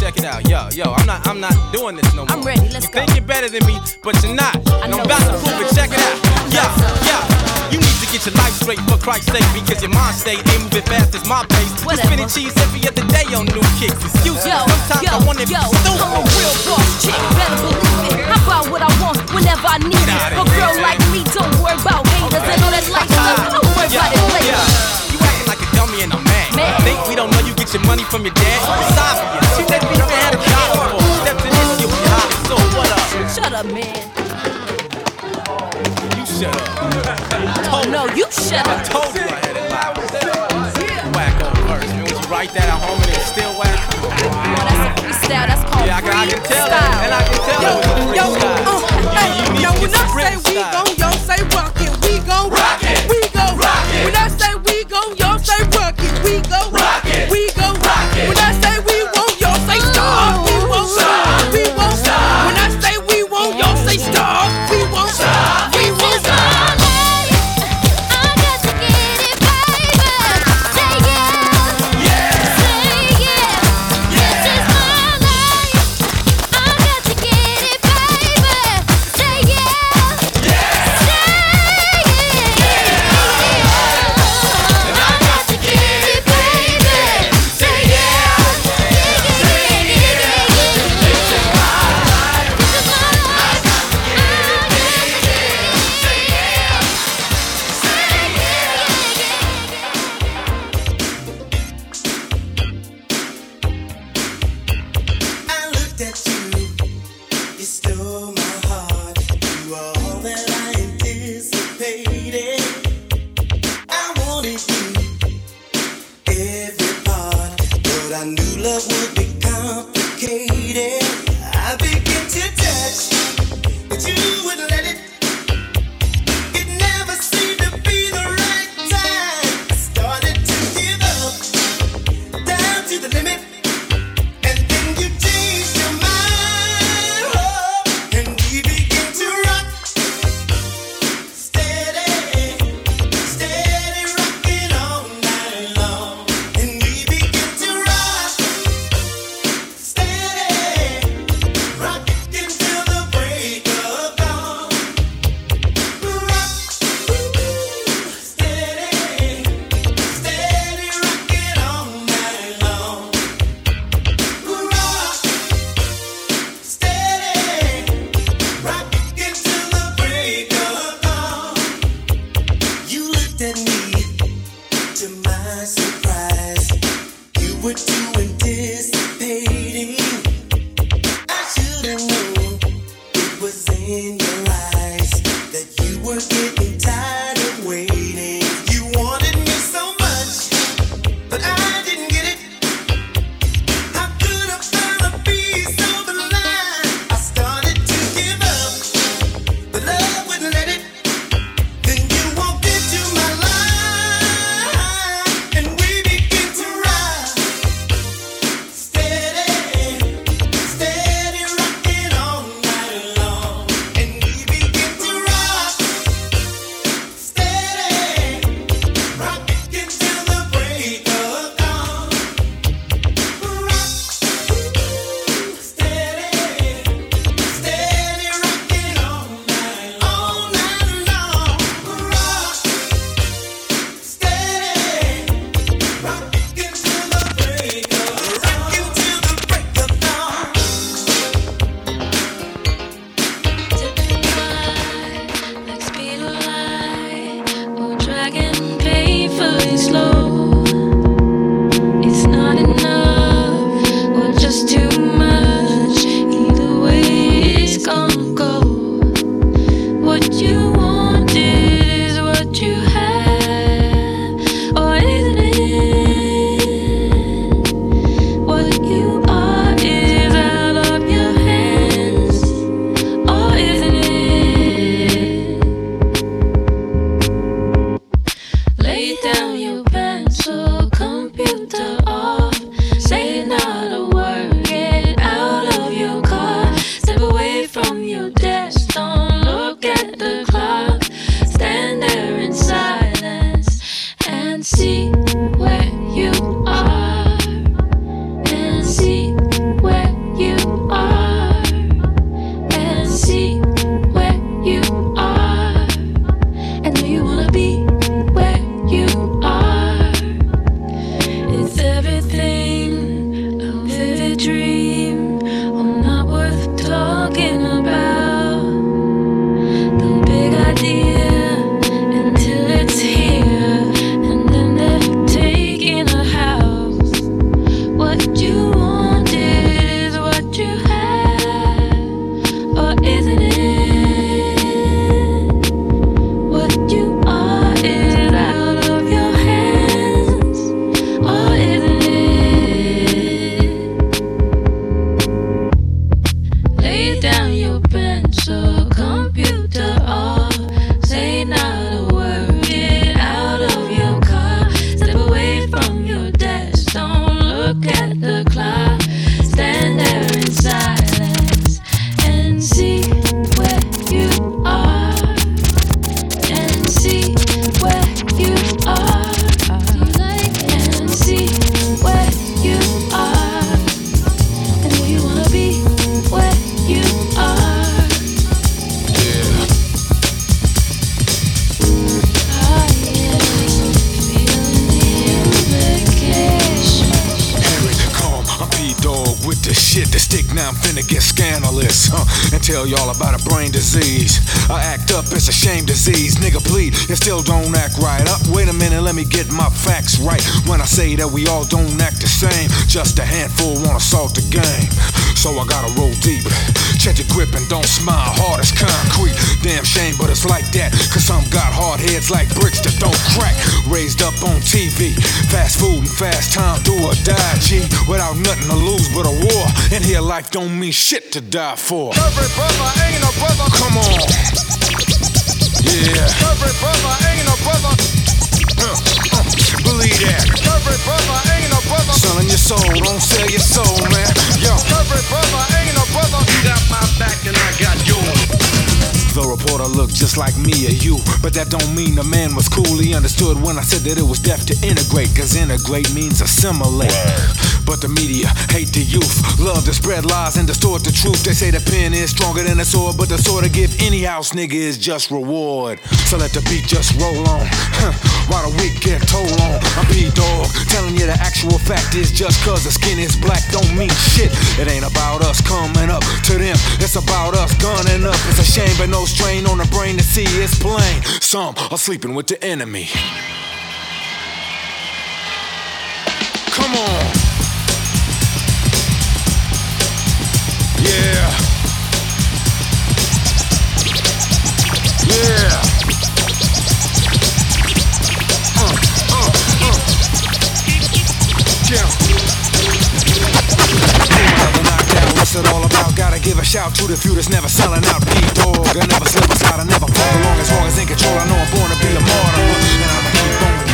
Check it out. Yo, yo. I'm not. I'm not doing this no more. I'm ready, let's you go. think you're better than me, but you're not. And know I'm about to prove it. Check it out. Yeah, yeah. You need to get your life straight for Christ's sake because your mind state ain't moving fast as my pace. Whatever. spinning cheese every other day on new kicks. Excuse me. Yo, Sometimes yo, I wanna be yo, stupid. I'm a real boss chick, better believe it. I buy what I want whenever I need it. A girl here, like me don't worry about haters and all that lifestyle. Don't worry Yeah, about it later. You acting like a dummy and I'm Think we don't know you get your money from your dad? It's obvious. You never even had a job before. Step to this, you'll be hot. So what up? Shut up, man. You shut up. Oh no, you shut up. I told you I had it loud. Whack on verse. Man, would you write that at home and it's still whack? Oh, that's a freestyle. That's called Yeah, I can, I can tell that. And I can tell was a Yo, freestyle. uh, hey, you, you need yo, when I say we gon' yo say rock it, we gon' rock it, we gon' rock it. When I say we gon' yo say rock it, we gon' rock I can pay for these love. Tell y'all about a brain disease. I act up, it's a shame disease. Nigga, please, you still don't act right. Up, wait a minute, let me get my facts right. When I say that we all don't act the same, just a handful wanna salt the game. So I gotta roll deep. Check your grip and don't smile, hard as concrete. Damn shame, but it's like that. Cause some got hard heads like bricks that don't crack. Raised up on TV, fast food and fast time, do or die, G. Without nothing to lose but a war. And here life don't mean shit to die for. Every brother ain't a brother. Come on. Yeah. Every brother ain't a brother. Uh, uh, believe that. Every brother ain't a brother. Selling your soul, don't sell your just like me or you, but that don't mean the man was cool. He understood when I said that it was deaf to integrate, cause integrate means assimilate. But the media hate the youth, love to spread lies and distort the truth. They say the pen is stronger than the sword, but the sword to give any house nigga is just reward. So let the beat just roll on, huh, while the weak get told on. I'm P-Dog, telling you the actual fact is just cause the skin is black don't mean shit. It ain't about us coming up to them, it's about us gunning up. It's a shame, but no strain on the brain to see it's plain. Some are sleeping with the enemy. Come on. Shout to the few that's never selling out. P-Dog, I never slip, I I never fall along. As long as in control, I know I'm born to be a martyr. And I'ma keep on,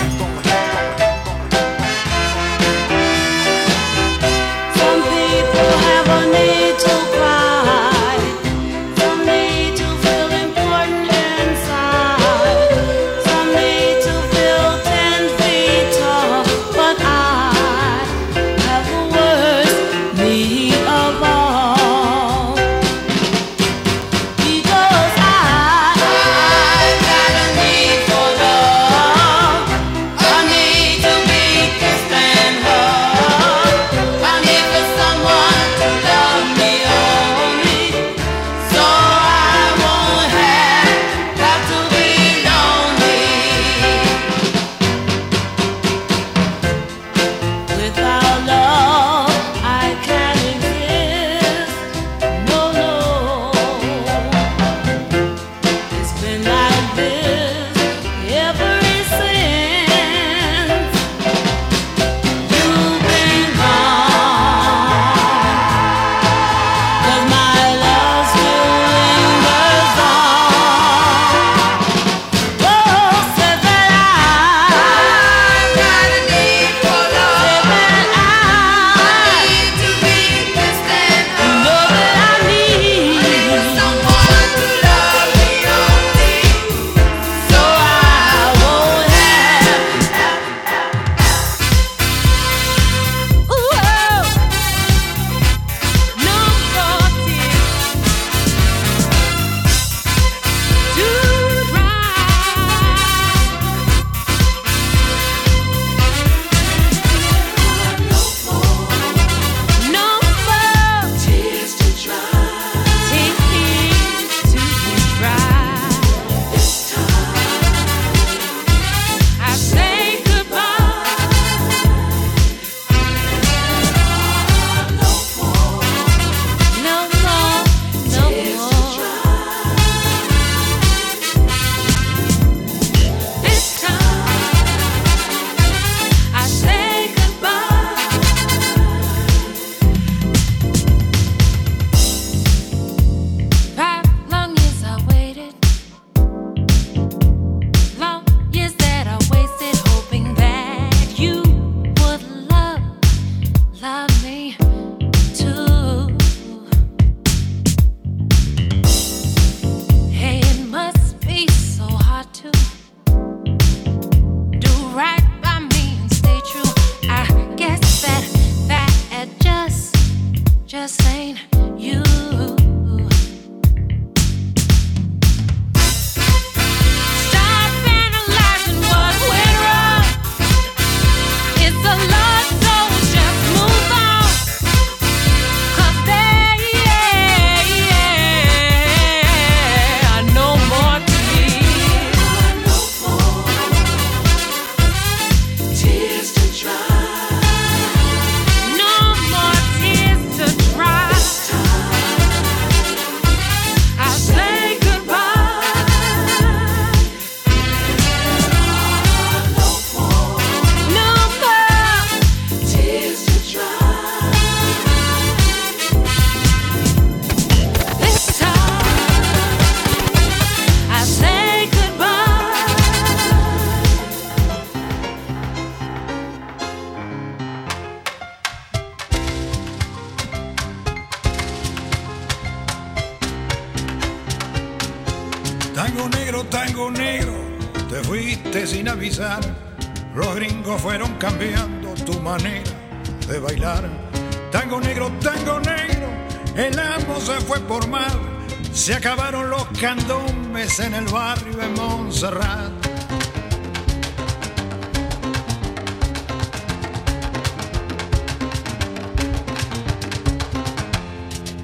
Los gringos fueron cambiando tu manera de bailar. Tango negro, tango negro, el amo se fue por mar. Se acabaron los candombes en el barrio de Montserrat.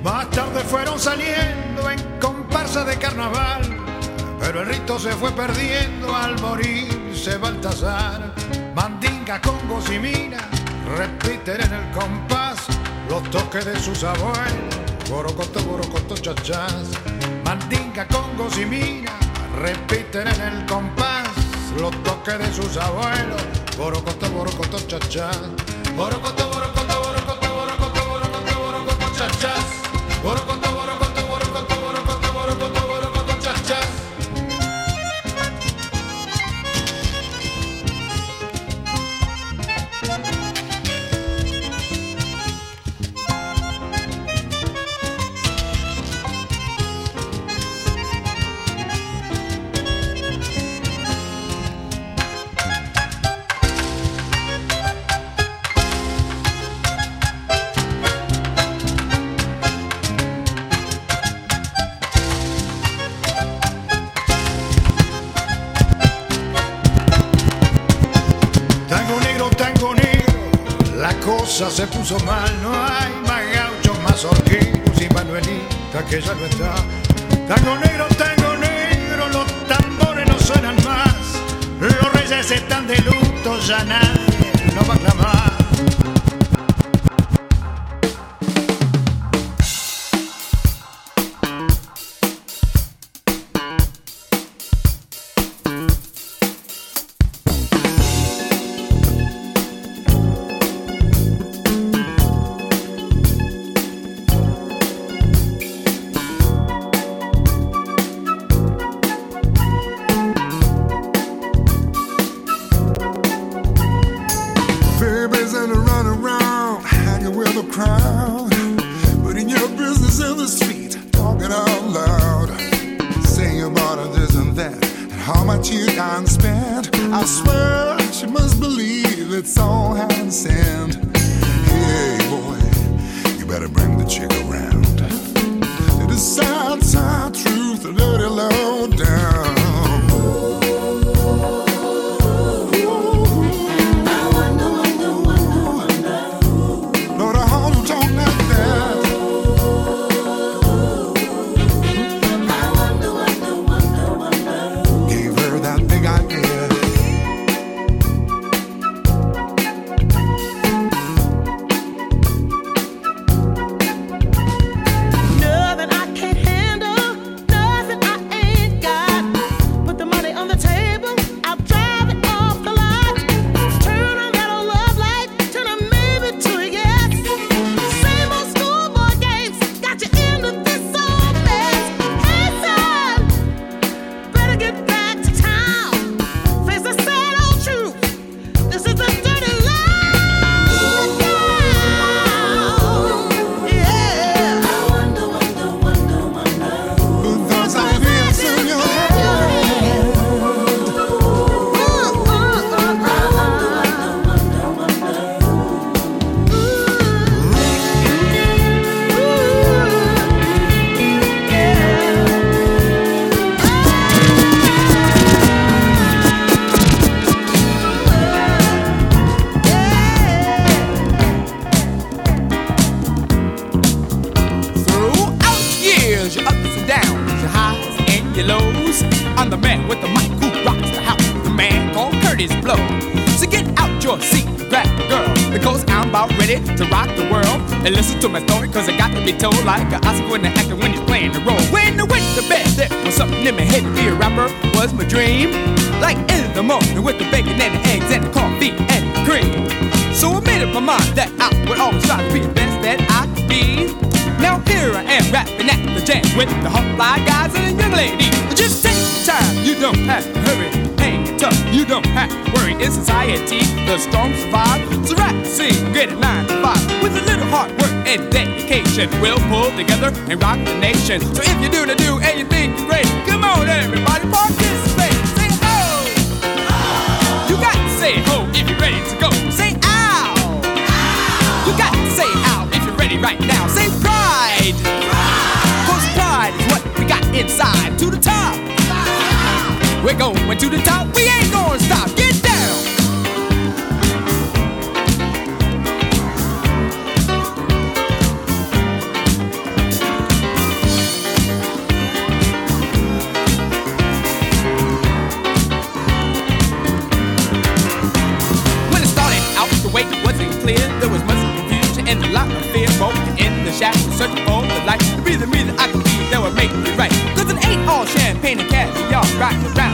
Más tarde fueron saliendo en comparsa de carnaval, pero el rito se fue perdiendo al morirse Baltasar. Congo y repiten en el compás los toques de sus abuelos. Borocoto, borocoto, chachás. Mandinga, congo y repiten en el compás los toques de sus abuelos. Borocoto, borocoto, chachás. Borocoto, borocoto, borocoto, borocoto, borocoto, borocoto. Borocoto, borocoto, with the mic who rocks the house, the man called Kurtis Blow. So get out your seat, grab the girl, because I'm about ready to rock the world. And listen to my story, cause I got to be told like an Oscar when the actor when he's playing the role. When I went to bed, there was something in my head to be a rapper was my dream. Like in the morning with the bacon and the eggs and the coffee and the cream. So I made up my mind that I would always try to be the best that I could be. Now here I am rapping at the jam with the hot fly guys and the young ladies. Just take time. You don't have to hurry, hang tough. You don't have to worry. In society, the strong survive. So rap, sing, get it nine to five. With a little hard work and dedication, we'll pull together and rock the nation. So if you do the do and you think you're great, come on everybody, participate. Say ho! oh. you got to say ho if you're ready to go. Say ow, ow. you got to say ow if you're ready right now. Say pride, pride. pride is what we got inside. To the top. We're going to the top, we ain't gonna stop. Get down. When it started out, the way it wasn't clear. There was much confusion and a lot of fear. Both in the shadows, searching for the light. The reason, reason I could be that would make me right. Cause it ain't all champagne and cash, y'all rockin' around.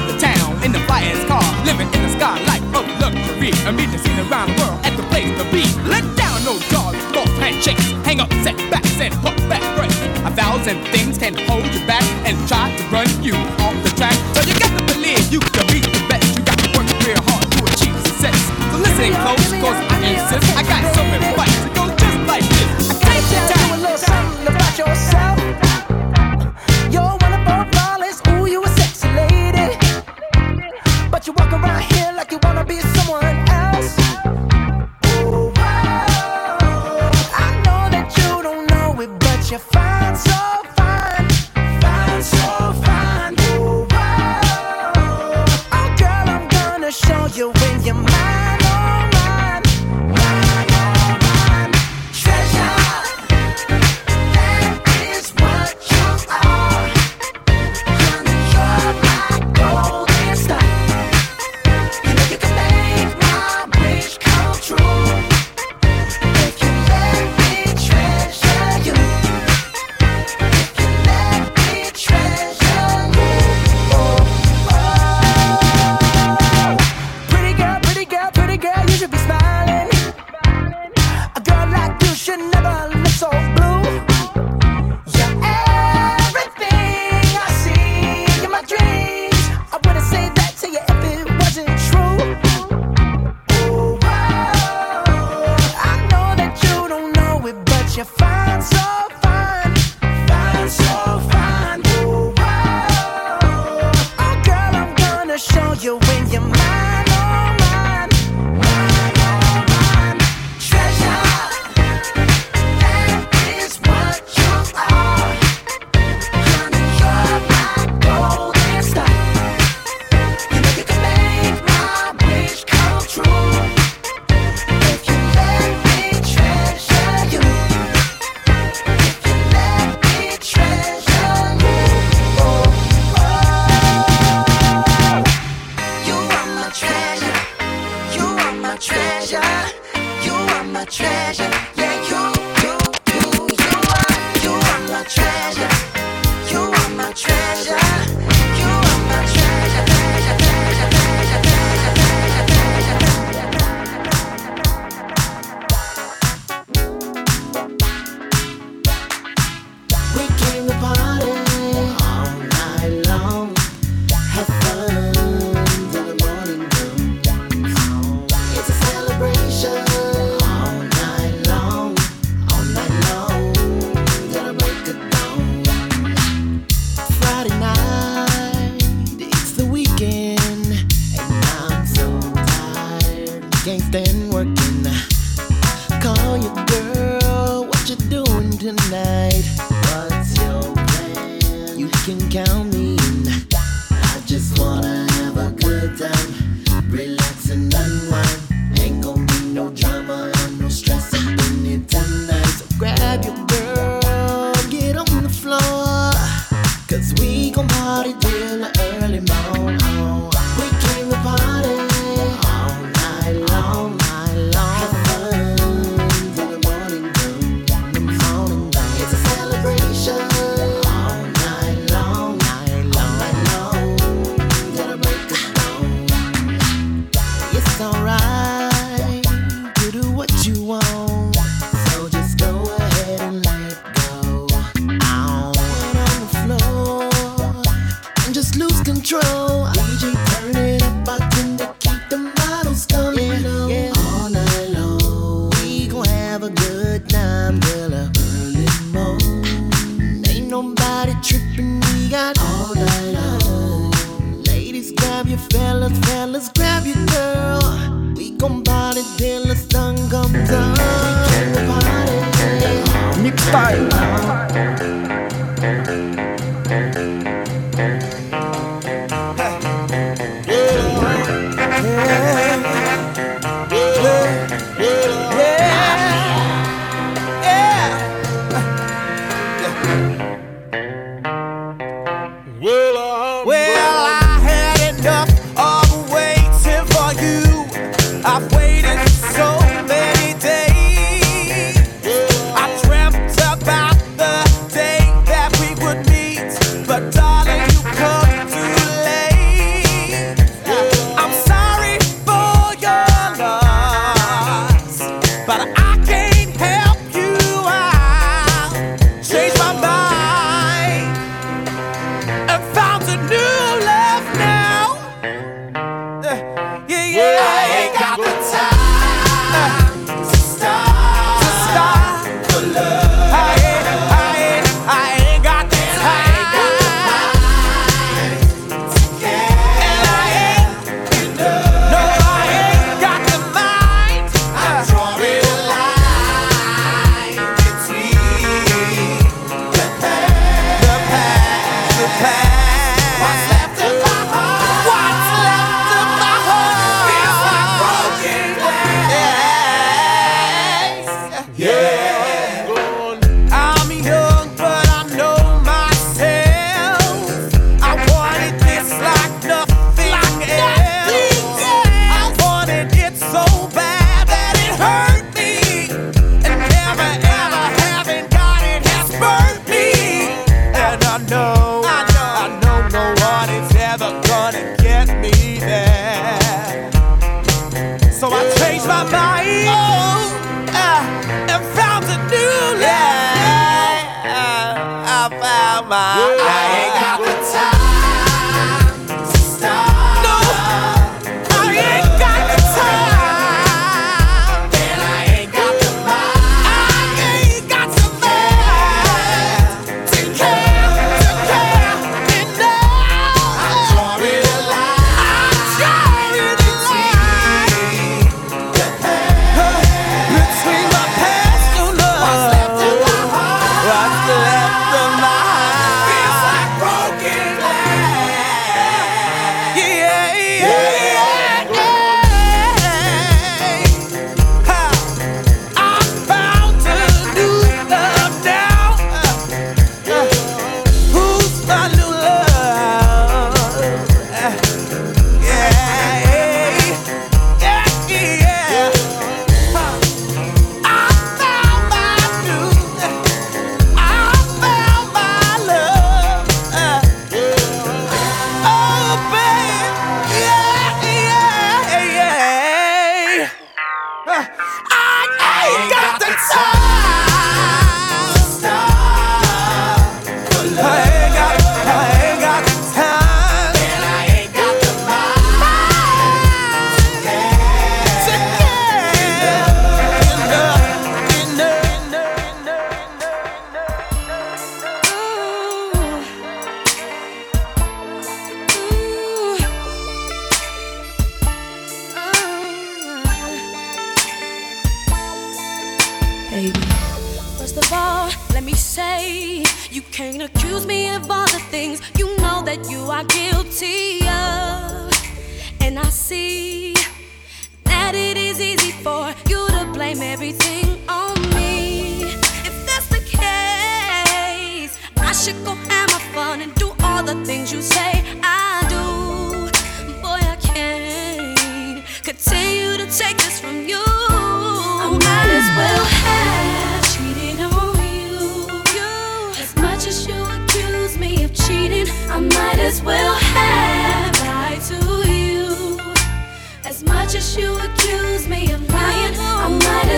and meet the scene around the world at the place to be. Let down no jaws, false handshakes, hang up setbacks and hook back breaks. A thousand things can hold you back and try to run you off the track. So you got to believe you can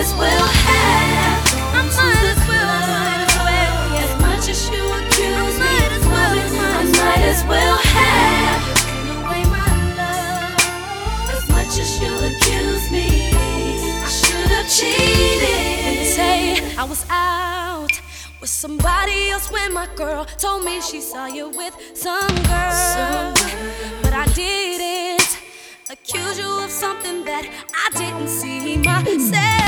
have. I. As much as you accuse me, I might as well have. As much as you accuse me, I should have cheated. Say I was out with somebody else when my girl told me she saw you with some girl. Some girl. But I didn't accuse you of something that I didn't see myself.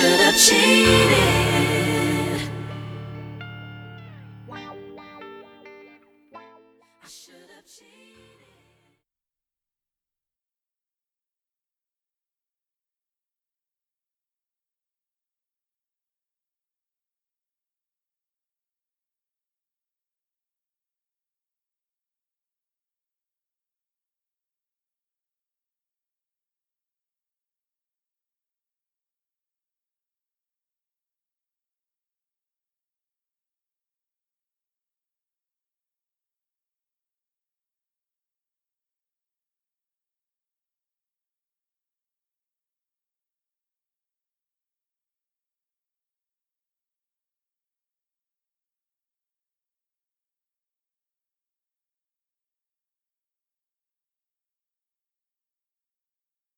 I should've cheated.